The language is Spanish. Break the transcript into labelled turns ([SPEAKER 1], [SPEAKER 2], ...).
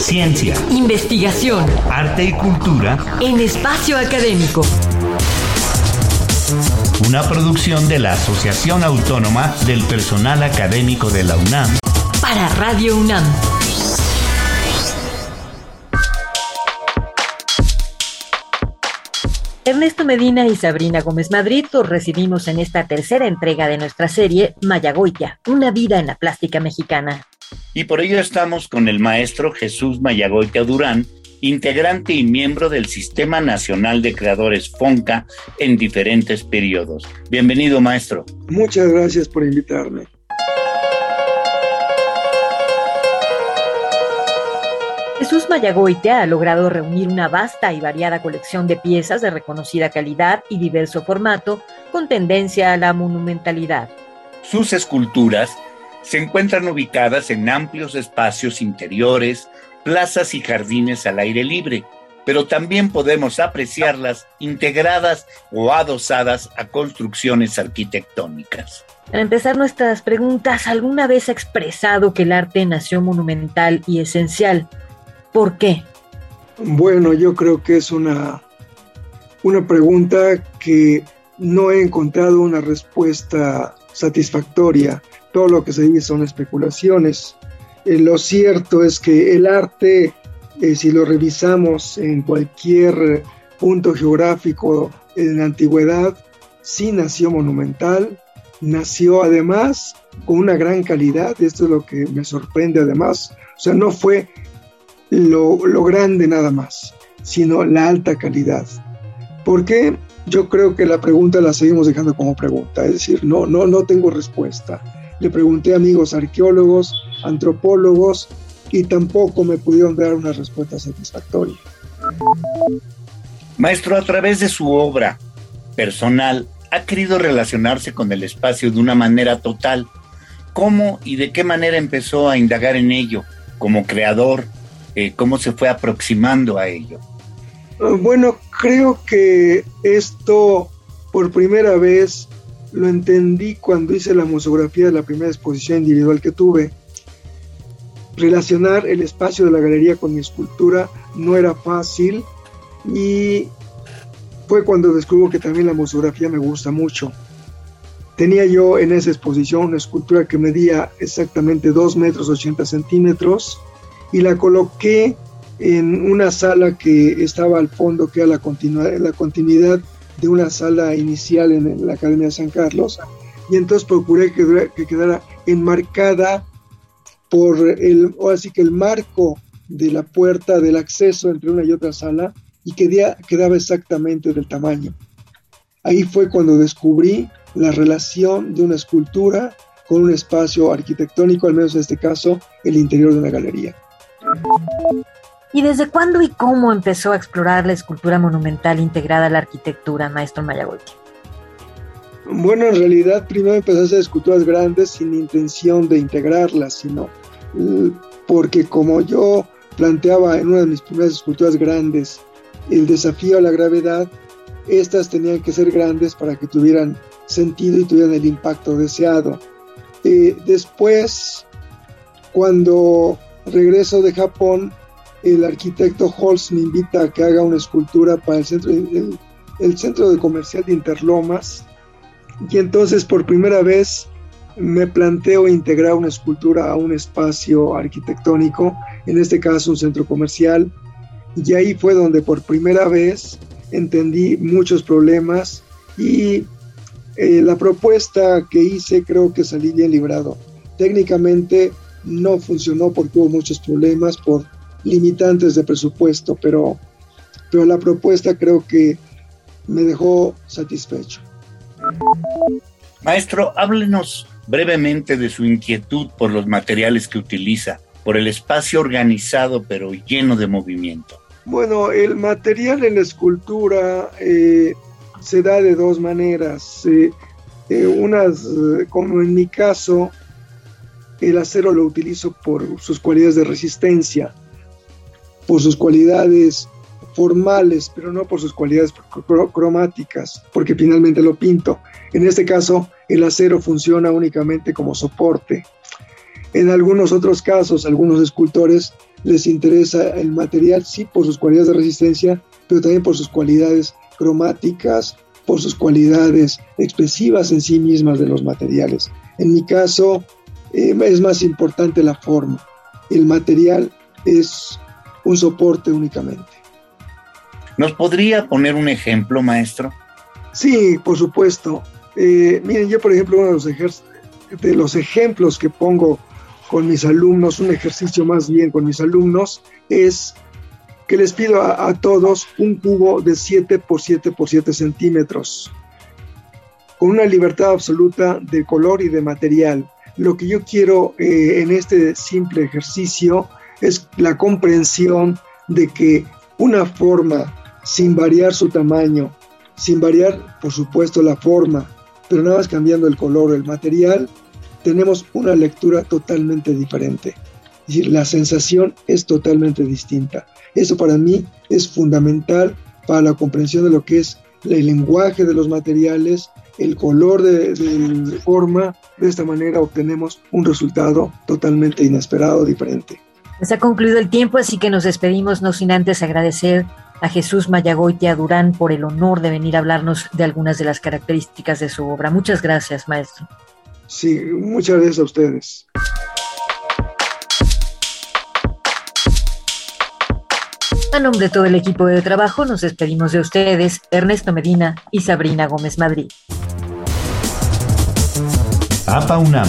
[SPEAKER 1] Ciencia,
[SPEAKER 2] investigación,
[SPEAKER 1] arte y cultura
[SPEAKER 2] en espacio académico.
[SPEAKER 1] Una producción de la Asociación Autónoma del Personal Académico de la UNAM.
[SPEAKER 2] Para Radio UNAM. Ernesto Medina y Sabrina Gómez Madrid los recibimos en esta tercera entrega de nuestra serie Mayagoya, una vida en la plástica mexicana.
[SPEAKER 1] Y por ello estamos con el maestro Jesús Mayagoita Durán, integrante y miembro del Sistema Nacional de Creadores FONCA en diferentes periodos. Bienvenido, maestro.
[SPEAKER 3] Muchas gracias por invitarme.
[SPEAKER 2] Jesús Mayagoitea ha logrado reunir una vasta y variada colección de piezas de reconocida calidad y diverso formato con tendencia a la monumentalidad.
[SPEAKER 1] Sus esculturas se encuentran ubicadas en amplios espacios interiores, plazas y jardines al aire libre, pero también podemos apreciarlas integradas o adosadas a construcciones arquitectónicas.
[SPEAKER 2] Para empezar nuestras preguntas, ¿alguna vez ha expresado que el arte nació monumental y esencial? ¿Por qué?
[SPEAKER 3] Bueno, yo creo que es una, una pregunta que no he encontrado una respuesta satisfactoria. Todo lo que se dice son especulaciones. Eh, lo cierto es que el arte, eh, si lo revisamos en cualquier punto geográfico en la antigüedad, sí nació monumental, nació además con una gran calidad, esto es lo que me sorprende además, o sea, no fue lo, lo grande nada más, sino la alta calidad. ¿Por qué? Yo creo que la pregunta la seguimos dejando como pregunta, es decir, no, no, no tengo respuesta. Le pregunté a amigos arqueólogos, antropólogos y tampoco me pudieron dar una respuesta satisfactoria.
[SPEAKER 1] Maestro, a través de su obra personal, ha querido relacionarse con el espacio de una manera total. ¿Cómo y de qué manera empezó a indagar en ello como creador? Eh, ¿Cómo se fue aproximando a ello?
[SPEAKER 3] Bueno, creo que esto por primera vez lo entendí cuando hice la musografía de la primera exposición individual que tuve. Relacionar el espacio de la galería con mi escultura no era fácil y fue cuando descubro que también la musografía me gusta mucho. Tenía yo en esa exposición una escultura que medía exactamente 2 metros 80 centímetros y la coloqué en una sala que estaba al fondo, que era la continuidad, la continuidad de una sala inicial en la Academia de San Carlos. Y entonces procuré que, que quedara enmarcada por el, o así que el marco de la puerta del acceso entre una y otra sala y que quedaba exactamente del tamaño. Ahí fue cuando descubrí la relación de una escultura con un espacio arquitectónico, al menos en este caso, el interior de una galería.
[SPEAKER 2] ¿Y desde cuándo y cómo empezó a explorar la escultura monumental integrada a la arquitectura, maestro Mayagoiti?
[SPEAKER 3] Bueno, en realidad primero empecé a hacer esculturas grandes sin intención de integrarlas, sino eh, porque como yo planteaba en una de mis primeras esculturas grandes el desafío a la gravedad, estas tenían que ser grandes para que tuvieran sentido y tuvieran el impacto deseado. Eh, después, cuando regreso de Japón, el arquitecto Holz me invita a que haga una escultura para el centro, el, centro de comercial de Interlomas. Y entonces por primera vez me planteo integrar una escultura a un espacio arquitectónico, en este caso un centro comercial. Y ahí fue donde por primera vez entendí muchos problemas y eh, la propuesta que hice creo que salí bien librado. Técnicamente no funcionó porque hubo muchos problemas por limitantes de presupuesto, pero, pero la propuesta creo que me dejó satisfecho.
[SPEAKER 1] Maestro, háblenos brevemente de su inquietud por los materiales que utiliza, por el espacio organizado pero lleno de movimiento.
[SPEAKER 3] Bueno, el material en la escultura eh, se da de dos maneras. Eh, eh, unas, como en mi caso, el acero lo utilizo por sus cualidades de resistencia, por sus cualidades formales, pero no por sus cualidades cromáticas, porque finalmente lo pinto. En este caso, el acero funciona únicamente como soporte. En algunos otros casos, algunos escultores les interesa el material, sí, por sus cualidades de resistencia, pero también por sus cualidades cromáticas, por sus cualidades expresivas en sí mismas de los materiales. En mi caso, eh, es más importante la forma. El material es un soporte únicamente.
[SPEAKER 1] ¿Nos podría poner un ejemplo, maestro?
[SPEAKER 3] Sí, por supuesto. Eh, miren, yo por ejemplo, uno de los, de los ejemplos que pongo con mis alumnos, un ejercicio más bien con mis alumnos, es que les pido a, todos un cubo de 7 por 7 por 7 centímetros, con una libertad absoluta de color y de material. Lo que yo quiero eh, en este simple ejercicio es la comprensión de que una forma, sin variar su tamaño, sin variar, por supuesto, la forma, pero nada más cambiando el color o el material, tenemos una lectura totalmente diferente. Es decir, la sensación es totalmente distinta. Eso para mí es fundamental para la comprensión de lo que es el lenguaje de los materiales, el color de, de forma. De esta manera obtenemos un resultado totalmente inesperado, diferente.
[SPEAKER 2] Se ha concluido el tiempo, así que nos despedimos, no sin antes agradecer a Jesús Mayagoitia Durán por el honor de venir a hablarnos de algunas de las características de su obra. Muchas gracias, maestro.
[SPEAKER 3] Sí, muchas gracias a ustedes.
[SPEAKER 2] A nombre de todo el equipo de trabajo, nos despedimos de ustedes, Ernesto Medina y Sabrina Gómez Madrid.
[SPEAKER 4] APA UNAM,